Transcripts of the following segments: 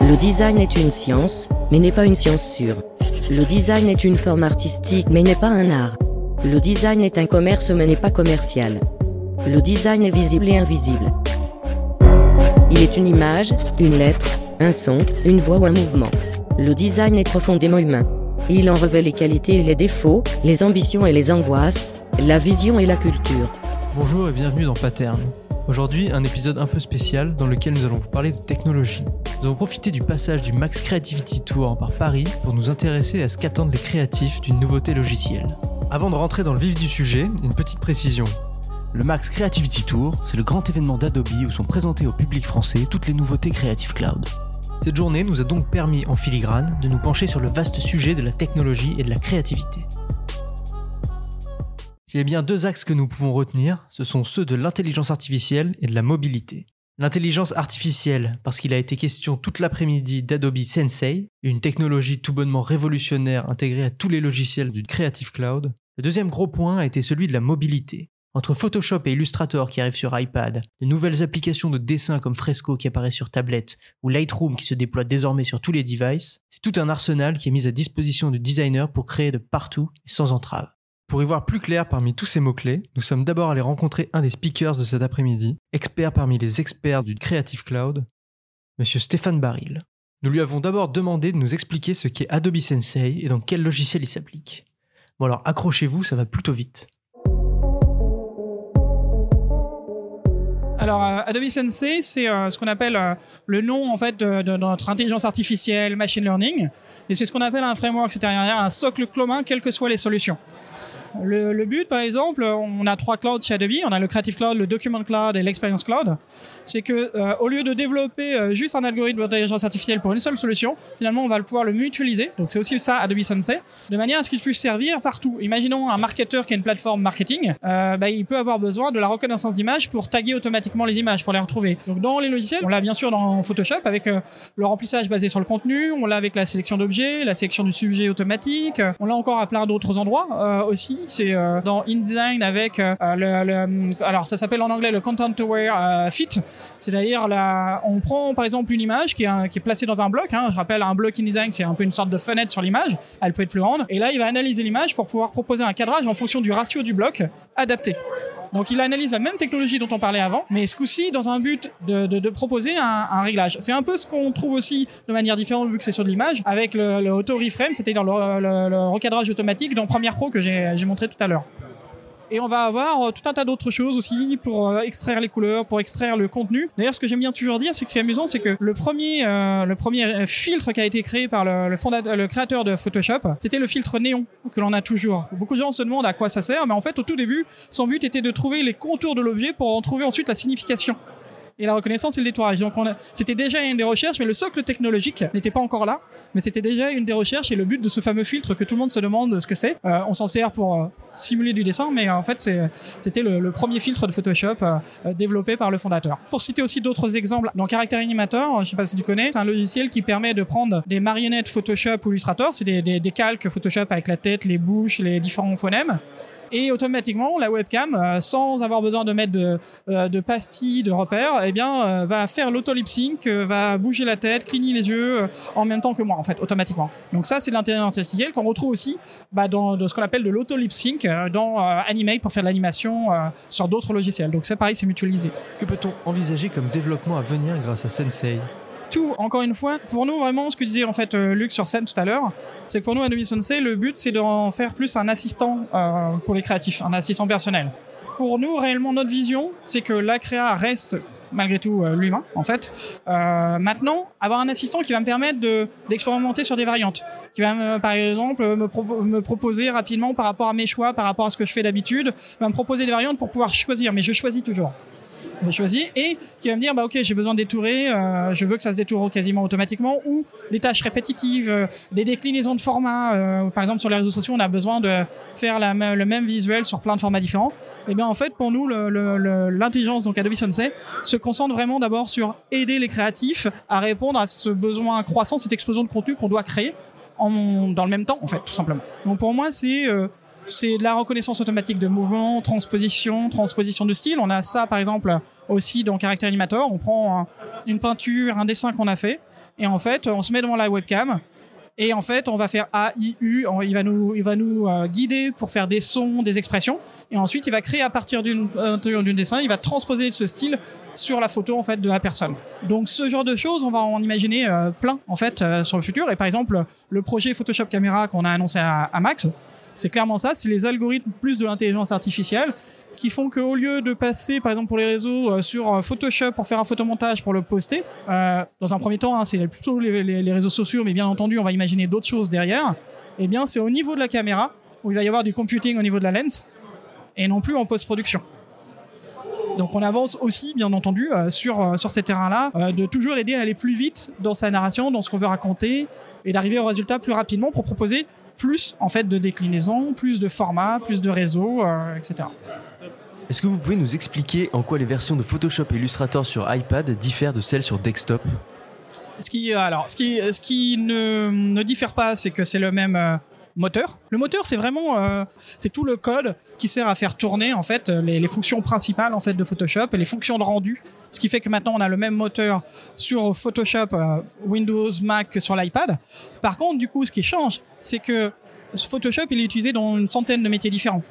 Le design est une science, mais n'est pas une science sûre. Le design est une forme artistique, mais n'est pas un art. Le design est un commerce, mais n'est pas commercial. Le design est visible et invisible. Il est une image, une lettre, un son, une voix ou un mouvement. Le design est profondément humain. Il en revêt les qualités et les défauts, les ambitions et les angoisses, la vision et la culture. Bonjour et bienvenue dans Pattern. Aujourd'hui, un épisode un peu spécial dans lequel nous allons vous parler de technologie. Nous avons profité du passage du Max Creativity Tour par Paris pour nous intéresser à ce qu'attendent les créatifs d'une nouveauté logicielle. Avant de rentrer dans le vif du sujet, une petite précision. Le Max Creativity Tour, c'est le grand événement d'Adobe où sont présentées au public français toutes les nouveautés Creative Cloud. Cette journée nous a donc permis en filigrane de nous pencher sur le vaste sujet de la technologie et de la créativité. S'il y a bien deux axes que nous pouvons retenir, ce sont ceux de l'intelligence artificielle et de la mobilité. L'intelligence artificielle, parce qu'il a été question toute l'après-midi d'Adobe Sensei, une technologie tout bonnement révolutionnaire intégrée à tous les logiciels du Creative Cloud. Le deuxième gros point a été celui de la mobilité. Entre Photoshop et Illustrator qui arrivent sur iPad, de nouvelles applications de dessin comme Fresco qui apparaît sur tablette, ou Lightroom qui se déploie désormais sur tous les devices, c'est tout un arsenal qui est mis à disposition du designer pour créer de partout et sans entrave. Pour y voir plus clair parmi tous ces mots-clés, nous sommes d'abord allés rencontrer un des speakers de cet après-midi, expert parmi les experts du Creative Cloud, monsieur Stéphane Baril. Nous lui avons d'abord demandé de nous expliquer ce qu'est Adobe Sensei et dans quel logiciel il s'applique. Bon alors accrochez-vous, ça va plutôt vite. Alors, euh, Adobe Sensei, c'est euh, ce qu'on appelle euh, le nom en fait de, de- de notre intelligence artificielle, machine learning, et c'est ce qu'on appelle un framework, c'est-à-dire un socle commun, quelles que soient les solutions. Le, le but, par exemple, on a trois clouds chez Adobe. On a le Creative Cloud, le Document Cloud et l'Experience Cloud. C'est que euh, au lieu de développer euh, juste un algorithme d'intelligence artificielle pour une seule solution, finalement, on va pouvoir le mutualiser. Donc, c'est aussi ça Adobe Sensei, de manière à ce qu'il puisse servir partout. Imaginons un marketeur qui a une plateforme marketing, euh, bah, il peut avoir besoin de la reconnaissance d'image pour taguer automatiquement les images, pour les retrouver. Donc, dans les logiciels, on l'a bien sûr dans Photoshop avec euh, le remplissage basé sur le contenu, on l'a avec la sélection d'objets, la sélection du sujet automatique, on l'a encore à plein d'autres endroits euh, aussi. C'est euh, dans InDesign avec euh, le, le- alors ça s'appelle en anglais le Content Aware euh, Fit, c'est-à-dire la, on prend par exemple une image qui est, un- qui est placée dans un bloc. Hein, je rappelle un bloc InDesign, c'est un peu une sorte de fenêtre sur l'image. Elle peut être plus grande. Et là, il va analyser l'image pour pouvoir proposer un cadrage en fonction du ratio du bloc adapté. Donc il analyse la même technologie dont on parlait avant, mais ce coup-ci dans un but de, de- de proposer un, un réglage. C'est un peu ce qu'on trouve aussi de manière différente vu que c'est sur de l'image, avec le, le auto reframe, c'est-à-dire le, le- le recadrage automatique dans Premiere Pro que j'ai montré tout à l'heure. Et on va avoir euh, tout un tas d'autres choses aussi pour euh, extraire les couleurs, pour extraire le contenu. D'ailleurs, ce que j'aime bien toujours dire, c'est que est amusant, c'est que le premier, euh, le premier filtre qui a été créé par le, fondateur, le créateur de Photoshop, c'était le filtre néon que l'on a toujours. Beaucoup de gens se demandent à quoi ça sert, mais en fait, au tout début, son but était de trouver les contours de l'objet pour en trouver ensuite la signification et la reconnaissance et le détourage. Donc c'était déjà une des recherches, mais le socle technologique n'était pas encore là. Mais c'était déjà une des recherches et le but de ce fameux filtre que tout le monde se demande ce que c'est. Euh, on s'en sert pour euh, simuler du dessin, mais euh, en fait c'était le, premier filtre de Photoshop euh, développé par le fondateur. Pour citer aussi d'autres exemples, dans Character Animator, je sais pas si tu connais, c'est un logiciel qui permet de prendre des marionnettes Photoshop ou Illustrator, c'est des, des, des calques Photoshop avec la tête, les bouches, les différents phonèmes et automatiquement la webcam euh, sans avoir besoin de mettre de, euh, pastilles de repères eh bien euh, va faire l'auto lip sync euh, va bouger la tête cligner les yeux en même temps que moi en fait automatiquement. Donc ça c'est l'intelligence artificielle qu'on retrouve aussi bah, dans, ce qu'on appelle de l'auto lip sync euh, dans euh, Animate pour faire l'animation sur d'autres logiciels. Donc c'est pareil c'est mutualisé. Que peut-on envisager comme développement à venir grâce à Sensei? Tout, encore une fois, pour nous vraiment, ce que disait en fait euh, Luc sur scène tout à l'heure, c'est que pour nous, Adobe Sensei, le but c'est d'en faire plus un assistant euh, pour les créatifs, un assistant personnel. Pour nous, réellement, notre vision, c'est que la créa reste malgré tout euh, l'humain, en fait. Euh, maintenant, avoir un assistant qui va me permettre de d'expérimenter sur des variantes, qui va me, par exemple me, me proposer rapidement par rapport à mes choix, par rapport à ce que je fais d'habitude, va me proposer des variantes pour pouvoir choisir, mais je choisis toujours je choisis et qui va me dire bah ok j'ai besoin de détourer euh, je veux que ça se détourne quasiment automatiquement ou des tâches répétitives euh, des déclinaisons de formats euh, par exemple sur les réseaux sociaux on a besoin de faire le même visuel sur plein de formats différents. Et bien en fait pour nous l'intelligence donc Adobe Sensei se concentre vraiment d'abord sur aider les créatifs à répondre à ce besoin croissant cette explosion de contenu qu'on doit créer en, dans le même temps en fait tout simplement. Donc pour moi c'est euh, c'est la reconnaissance automatique de mouvement, transposition, transposition de style. On a ça par exemple aussi dans Character Animator. On prend une peinture, un dessin qu'on a fait, et en fait, on se met devant la webcam. Et en fait, on va faire A, I, U. Il va nous, il va nous euh, guider pour faire des sons, des expressions. Et ensuite, il va créer à partir d'une d'un dessin, il va transposer ce style sur la photo en fait de la personne. Donc ce genre de choses, on va en imaginer euh, plein en fait euh, sur le futur. Et par exemple, le projet Photoshop Camera qu'on a annoncé à Max, c'est clairement ça. C'est les algorithmes plus de l'intelligence artificielle qui font qu'au lieu de passer, par exemple pour les réseaux, euh, sur euh, Photoshop pour faire un photomontage pour le poster, euh, dans un premier temps, hein, c'est plutôt les, réseaux sociaux, mais bien entendu, on va imaginer d'autres choses derrière. Eh bien, c'est au niveau de la caméra où il va y avoir du computing au niveau de la lens et non plus en post-production. Donc on avance aussi, bien entendu, sur, sur ces terrains-là, de toujours aider à aller plus vite dans sa narration, dans ce qu'on veut raconter, et d'arriver au résultat plus rapidement pour proposer plus en fait de déclinaisons, plus de formats, plus de réseaux, etc. Est-ce que vous pouvez nous expliquer en quoi les versions de Photoshop et Illustrator sur iPad diffèrent de celles sur desktop? Ce qui, alors, ce qui, ce qui ne, ne diffère pas, c'est que c'est le même euh, moteur. Le moteur, c'est vraiment, euh, c'est tout le code qui sert à faire tourner en fait les, les, fonctions principales en fait de Photoshop et les fonctions de rendu. Ce qui fait que maintenant on a le même moteur sur Photoshop, euh, Windows, Mac que sur l'iPad. Par contre, du coup, ce qui change, c'est que Photoshop il est utilisé dans une centaine de métiers différents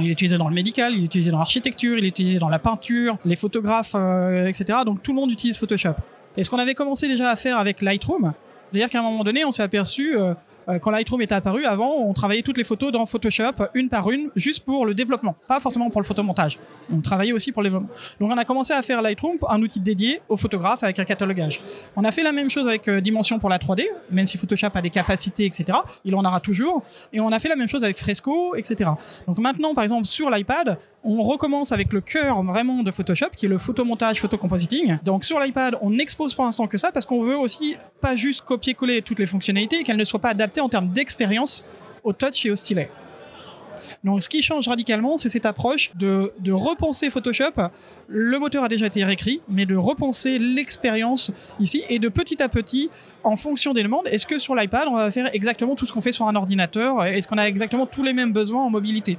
il est utilisé dans le médical, il est utilisé dans l'architecture, il est utilisé dans la peinture, les photographes, euh, etc. Donc tout le monde utilise Photoshop. Et ce qu'on avait commencé déjà à faire avec Lightroom, c'est-à-dire qu'à un moment donné, on s'est aperçu, euh, euh, quand Lightroom est apparu, avant, on travaillait toutes les photos dans Photoshop, une par une, juste pour le développement, pas forcément pour le photomontage. On travaillait aussi pour le développement. Donc on a commencé à faire Lightroom, un outil dédié aux photographes avec un catalogage. On a fait la même chose avec euh, Dimension pour la 3D, même si Photoshop a des capacités, etc. Il en aura toujours. Et on a fait la même chose avec Fresco, etc. Donc maintenant, par exemple, sur l'iPad, on recommence avec le cœur vraiment de Photoshop, qui est le photomontage, photocompositing. Donc sur l'iPad, on n'expose pour l'instant que ça parce qu'on veut aussi pas juste copier-coller toutes les fonctionnalités et qu'elles ne soient pas adaptées en termes d'expérience au touch et au stylet. Donc, ce qui change radicalement, c'est cette approche de, de, repenser Photoshop. Le moteur a déjà été réécrit, mais de repenser l'expérience ici et de petit à petit, en fonction des demandes, est-ce que sur l'iPad, on va faire exactement tout ce qu'on fait sur un ordinateur? Est-ce qu'on a exactement tous les mêmes besoins en mobilité?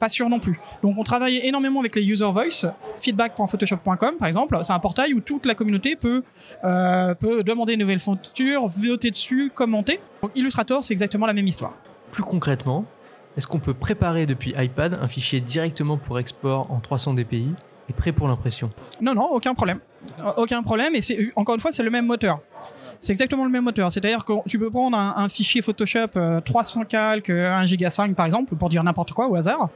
Pas sûr non plus. Donc on travaille énormément avec les user voice, feedback.photoshop.com par exemple. C'est un portail où toute la communauté peut, euh, peut demander une nouvelle feature, voter dessus, commenter. Donc Illustrator, c'est exactement la même histoire. Plus concrètement, est-ce qu'on peut préparer depuis iPad un fichier directement pour export en 300 dpi et prêt pour l'impression? Non, non, aucun problème. Aucun problème, et c'est encore une fois, c'est le même moteur. C'est exactement le même moteur. C'est-à-dire que tu peux prendre un, fichier Photoshop 300 calques, 1 giga 5 par exemple, pour dire n'importe quoi au hasard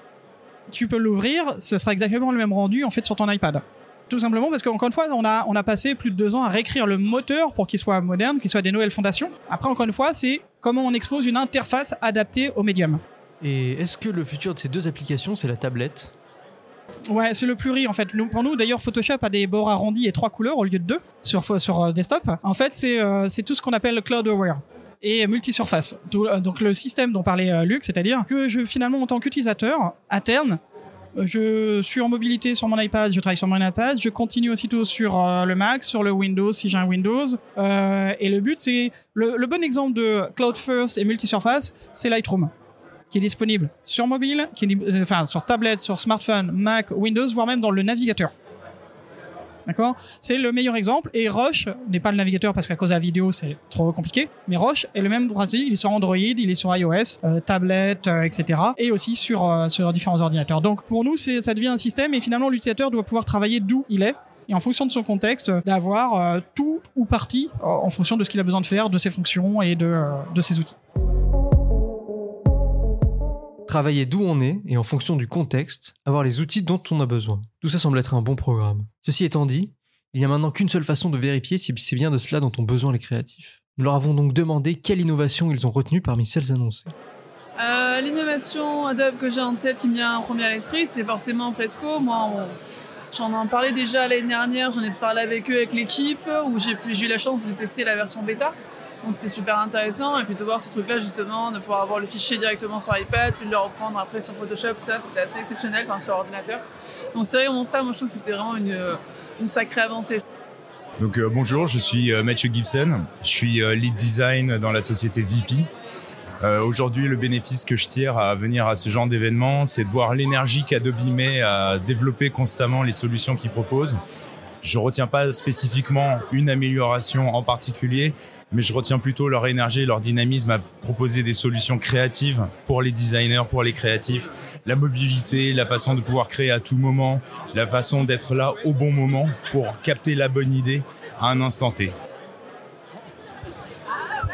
tu peux l'ouvrir, ce sera exactement le même rendu en fait sur ton iPad. Tout simplement parce qu'encore une fois, on a, on a passé plus de deux ans à réécrire le moteur pour qu'il soit moderne, qu'il soit des nouvelles fondations. Après, encore une fois, c'est comment on expose une interface adaptée au médium. Et est-ce que le futur de ces deux applications, c'est la tablette? Ouais, c'est le pluri en fait. pour nous, d'ailleurs, Photoshop a des bords arrondis et trois couleurs au lieu de deux sur, sur euh, desktop. En fait, c'est euh, c'est tout ce qu'on appelle cloud aware et multisurface. Euh, donc le système dont parlait euh, Luc, c'est-à-dire que je finalement en tant qu'utilisateur interne, euh, je suis en mobilité sur mon iPad, je travaille sur mon iPad, je continue aussitôt sur le Mac, sur le Windows si j'ai un Windows. et le but, c'est le, bon exemple de Cloud First et multisurface, c'est Lightroom, qui est disponible sur mobile, qui est, enfin sur tablette, sur smartphone, Mac, Windows, voire même dans le navigateur. D'accord C'est le meilleur exemple. Et Roche n'est pas le navigateur parce qu'à cause de la vidéo, c'est trop compliqué. Mais Roche est le même principe. Il est sur Android, il est sur iOS, euh, tablette, euh, etc. Et aussi sur, euh, sur différents ordinateurs. Donc pour nous, ça devient un système et finalement, l'utilisateur doit pouvoir travailler d'où il est et en fonction de son contexte, d'avoir tout ou partie en fonction de ce qu'il a besoin de faire, de ses fonctions et de, de ses outils travailler d'où on est et en fonction du contexte, avoir les outils dont on a besoin. Tout ça semble être un bon programme. Ceci étant dit, il n'y a maintenant qu'une seule façon de vérifier si c'est bien de cela dont ont besoin les créatifs. Nous leur avons donc demandé quelle innovation ils ont retenue parmi celles annoncées. Euh, l'innovation Adobe que j'ai en tête qui me vient en premier à l'esprit, c'est forcément Fresco. Moi, j'en ai parlé déjà l'année dernière, j'en ai parlé avec eux, avec l'équipe, où j'ai eu la chance de tester la version bêta. C'était super intéressant. Et puis de voir ce truc-là, justement, de pouvoir avoir le fichier directement sur iPad, puis de le reprendre après sur Photoshop, ça c'était assez exceptionnel, enfin sur ordinateur. Donc c'est vraiment ça, moi je trouve que c'était vraiment une, une sacrée avancée. Donc euh, bonjour, je suis euh, Mathieu Gibson, je suis euh, lead design dans la société VP. Euh, Aujourd'hui, le bénéfice que je tire à venir à ce genre d'événement, c'est de voir l'énergie qu'Adobe met à développer constamment les solutions qu'il propose. Je retiens pas spécifiquement une amélioration en particulier, mais je retiens plutôt leur énergie, leur dynamisme à proposer des solutions créatives pour les designers, pour les créatifs, la mobilité, la façon de pouvoir créer à tout moment, la façon d'être là au bon moment pour capter la bonne idée à un instant T.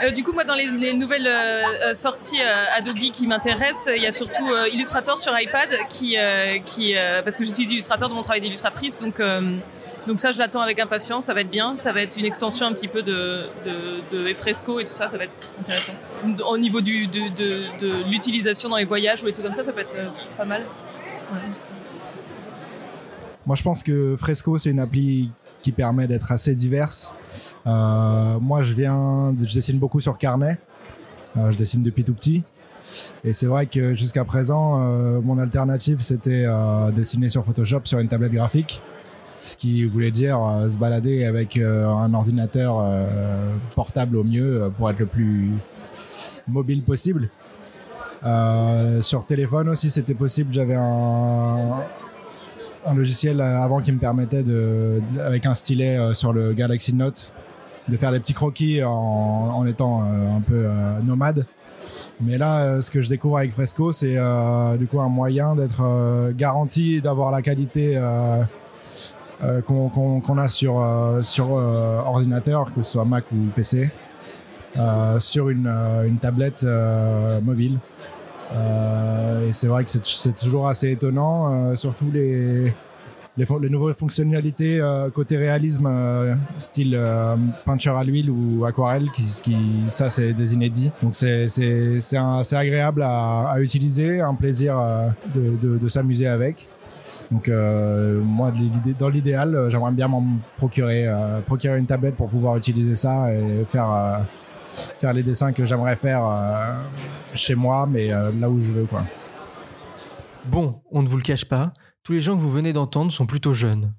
Euh, du coup, moi, dans les, les nouvelles euh, euh, sorties Adobe qui m'intéressent, il y a surtout Illustrator sur iPad, qui, parce que j'utilise Illustrator dans mon travail d'illustratrice, donc, donc ça, je l'attends avec impatience. Ça va être bien. Ça va être une extension un petit peu de, de, Fresco et tout ça. Ça va être intéressant. Au niveau de, de, l'utilisation dans les voyages ou les trucs comme ça, ça peut être euh, pas mal. Moi, je pense que Fresco, c'est une appli qui permet d'être assez diverse. Euh, moi, je viens, je dessine beaucoup sur carnet. Euh, je dessine depuis tout petit. Et c'est vrai que jusqu'à présent, mon alternative, c'était dessiner sur Photoshop sur une tablette graphique. Ce qui voulait dire euh, se balader avec euh, un ordinateur euh, portable au mieux pour être le plus mobile possible. Sur téléphone aussi, c'était possible. J'avais un, logiciel avant qui me permettait de, avec un stylet sur le Galaxy Note de faire des petits croquis en, en étant un peu nomade. Mais là, ce que je découvre avec Fresco, c'est du coup un moyen d'être garanti d'avoir la qualité euh, qu'on a sur, euh, sur euh, ordinateur, que ce soit Mac ou PC, sur une, une tablette mobile. Et c'est vrai que c'est toujours assez étonnant, surtout les, les, nouvelles fonctionnalités côté réalisme, style peinture à l'huile ou aquarelle, qui, ça c'est des inédits. Donc c'est agréable à, à utiliser, un plaisir de, de s'amuser avec. Donc euh, moi, dans l'idéal, euh, j'aimerais bien m'en procurer, euh, procurer une tablette pour pouvoir utiliser ça et faire faire les dessins que j'aimerais faire chez moi, mais là où je veux, quoi. Bon, on ne vous le cache pas, tous les gens que vous venez d'entendre sont plutôt jeunes.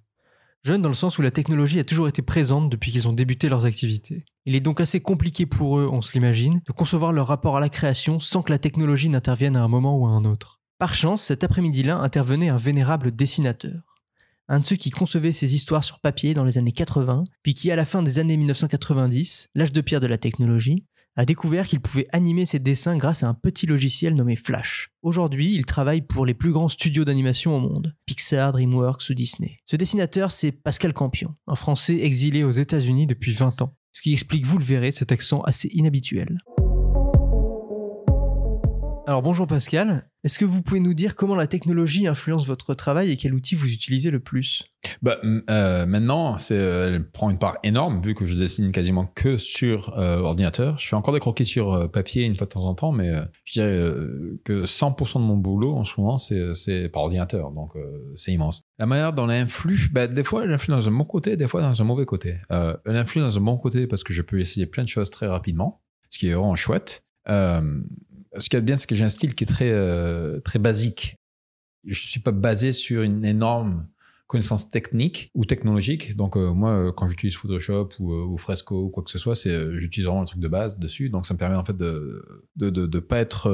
Jeunes dans le sens où la technologie a toujours été présente depuis qu'ils ont débuté leurs activités. Il est donc assez compliqué pour eux, on se l'imagine, de concevoir leur rapport à la création sans que la technologie n'intervienne à un moment ou à un autre. Par chance, cet après-midi-là intervenait un vénérable dessinateur. Un de ceux qui concevait ses histoires sur papier dans les années 80, puis qui à la fin des années 1990, l'âge de pierre de la technologie, a découvert qu'il pouvait animer ses dessins grâce à un petit logiciel nommé Flash. Aujourd'hui, il travaille pour les plus grands studios d'animation au monde, Pixar, DreamWorks ou Disney. Ce dessinateur, c'est Pascal Campion, un Français exilé aux États-Unis depuis 20 ans, ce qui explique, vous le verrez, cet accent assez inhabituel. Alors bonjour Pascal, est-ce que vous pouvez nous dire comment la technologie influence votre travail et quel outil vous utilisez le plus? Bah, euh, maintenant, euh, elle prend une part énorme vu que je dessine quasiment que sur euh, ordinateur. Je fais encore des croquis sur papier une fois de temps en temps, mais je dirais que 100% de mon boulot en ce moment, c'est, par ordinateur, donc c'est immense. La manière dont elle influe, bah, des fois, elle influe dans un bon côté, des fois dans un mauvais côté. Elle influe dans un bon côté parce que je peux essayer plein de choses très rapidement, ce qui est vraiment chouette. Ce qui est bien, c'est que j'ai un style qui est très, euh, très basique. Je suis pas basé sur une énorme connaissance technique ou technologique. Donc euh, moi, euh, quand j'utilise Photoshop ou, Fresco ou quoi que ce soit, c'est j'utilise vraiment le truc de base dessus. Donc ça me permet en fait de de de, de pas être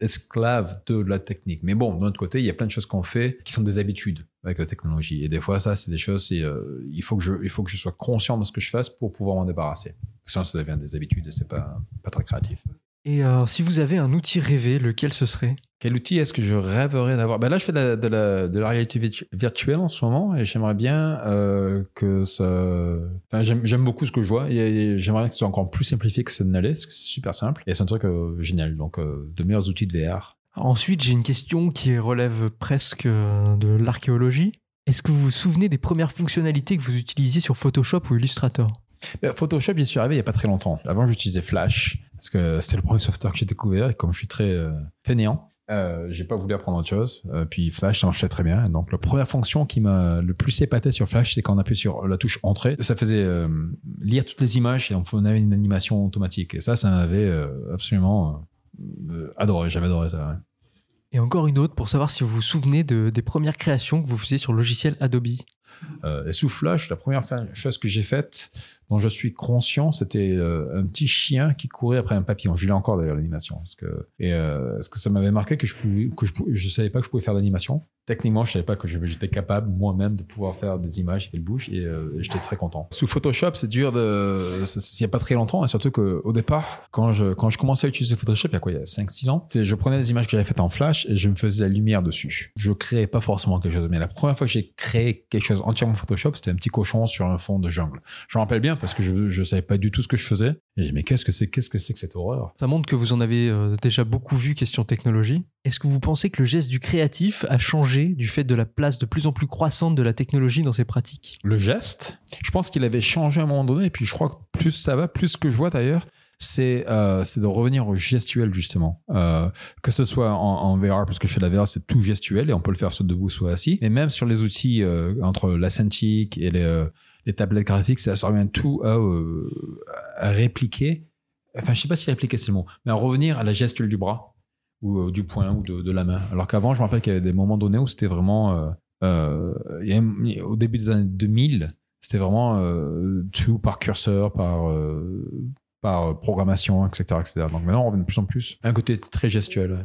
esclave de la technique. Mais bon, d'un autre côté, il y a plein de choses qu'on fait qui sont des habitudes avec la technologie. Et des fois, ça, c'est des choses. Il faut que je il faut que je sois conscient de ce que je fasse pour pouvoir m'en débarrasser. Sinon, ça devient des habitudes et c'est pas pas très créatif. Et euh, si vous avez un outil rêvé, lequel ce serait? Quel outil est-ce que je rêverais d'avoir? Ben Là, je fais de la, de la, de la réalité virtu- virtuelle en ce moment et j'aimerais bien euh, que ça... Enfin, j'aime, beaucoup ce que je vois et j'aimerais bien que ce soit encore plus simplifié que ça ne l'est, parce que c'est super simple et c'est un truc euh, génial. Donc, de meilleurs outils de VR. Ensuite, j'ai une question qui relève presque de l'archéologie. Est-ce que vous vous souvenez des premières fonctionnalités que vous utilisiez sur Photoshop ou Illustrator? Ben, Photoshop, j'y suis arrivé il n'y a pas très longtemps. Avant, j'utilisais Flash parce que c'était le premier software que j'ai découvert et comme je suis très euh, fainéant, euh, j'ai pas voulu apprendre autre chose. Euh, puis Flash, ça marchait très bien. Donc, la première fonction qui m'a le plus épaté sur Flash, c'est quand on appuie sur la touche Entrée, ça faisait euh, lire toutes les images et on avait une animation automatique. Et ça, ça m'avait absolument adoré. J'avais adoré ça. ouais. Et encore une autre pour savoir si vous vous souvenez de, des premières créations que vous faisiez sur le logiciel Adobe. Euh, et sous Flash, la première chose que j'ai faite, dont je suis conscient, c'était euh, un petit chien qui courait après un papillon. Je l'ai encore d'ailleurs l'animation, parce que et euh, parce que ça m'avait marqué que je pouvais, que je, je savais pas que je pouvais faire d'animation. Techniquement, je savais pas que j'étais capable moi-même de pouvoir faire des images qui bougent et euh, j'étais très content. Sous Photoshop, c'est dur de, il y a pas très longtemps et surtout que au départ, quand je quand je commençais à utiliser Photoshop, il y a quoi, il y a 5-6 ans, je prenais des images que j'avais faites en Flash et je me faisais la lumière dessus. Je créais pas forcément quelque chose, mais la première fois que j'ai créé quelque chose entièrement Photoshop, c'était un petit cochon sur un fond de jungle. Je me rappelle bien parce que je je savais pas du tout ce que je faisais. Et j'ai dit, mais qu'est-ce que c'est qu'est-ce que c'est que cette horreur? Ça montre que vous en avez euh, déjà beaucoup vu question technologie. Est-ce que vous pensez que le geste du créatif a changé du fait de la place de plus en plus croissante de la technologie dans ses pratiques? Le geste. Je pense qu'il avait changé à un moment donné, et puis je crois que plus ça va, plus ce que je vois d'ailleurs, c'est euh, c'est de revenir au gestuel justement. Euh, que ce soit en, en VR, parce que je fais de la VR, c'est tout gestuel et on peut le faire soit debout, soit assis. Et même sur les outils euh, entre la Cintiq et les, euh, les tablettes graphiques, ça, ça revient tout à, euh, à répliquer. Enfin, je sais pas si répliquer c'est le mot, mais à revenir à la gestuelle du bras ou euh, du poing ou de, de la main. Alors qu'avant, je me rappelle qu'il y avait des moments donnés où c'était vraiment euh, euh, il y a- au début des années 2000, c'était vraiment euh, tout par curseur, par, euh, par programmation, etc., etc. Donc maintenant, on revient de plus en plus à un côté très gestuel. ouais.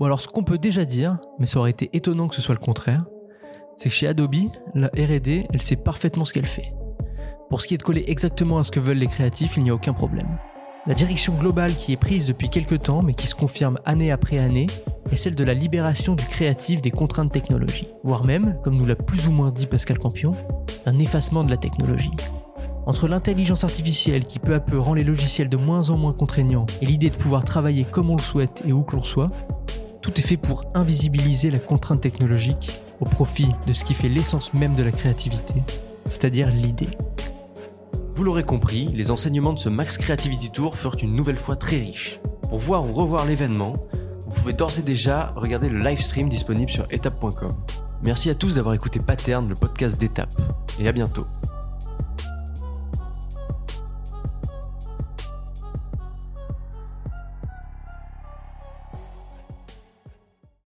Bon alors ce qu'on peut déjà dire, mais ça aurait été étonnant que ce soit le contraire, c'est que chez Adobe, la R&D, elle sait parfaitement ce qu'elle fait. Pour ce qui est de coller exactement à ce que veulent les créatifs, il n'y a aucun problème. La direction globale qui est prise depuis quelques temps, mais qui se confirme année après année, est celle de la libération du créatif des contraintes technologiques, voire même, comme nous l'a plus ou moins dit Pascal Campion, un effacement de la technologie. Entre l'intelligence artificielle qui peu à peu rend les logiciels de moins en moins contraignants et l'idée de pouvoir travailler comme on le souhaite et où que l'on soit, tout est fait pour invisibiliser la contrainte technologique au profit de ce qui fait l'essence même de la créativité, c'est-à-dire l'idée. Vous l'aurez compris, les enseignements de ce Max Creativity Tour furent une nouvelle fois très riches. Pour voir ou revoir l'événement, vous pouvez d'ores et déjà regarder le live stream disponible sur étape.com. Merci à tous d'avoir écouté Pattern, le podcast d'étape, et à bientôt.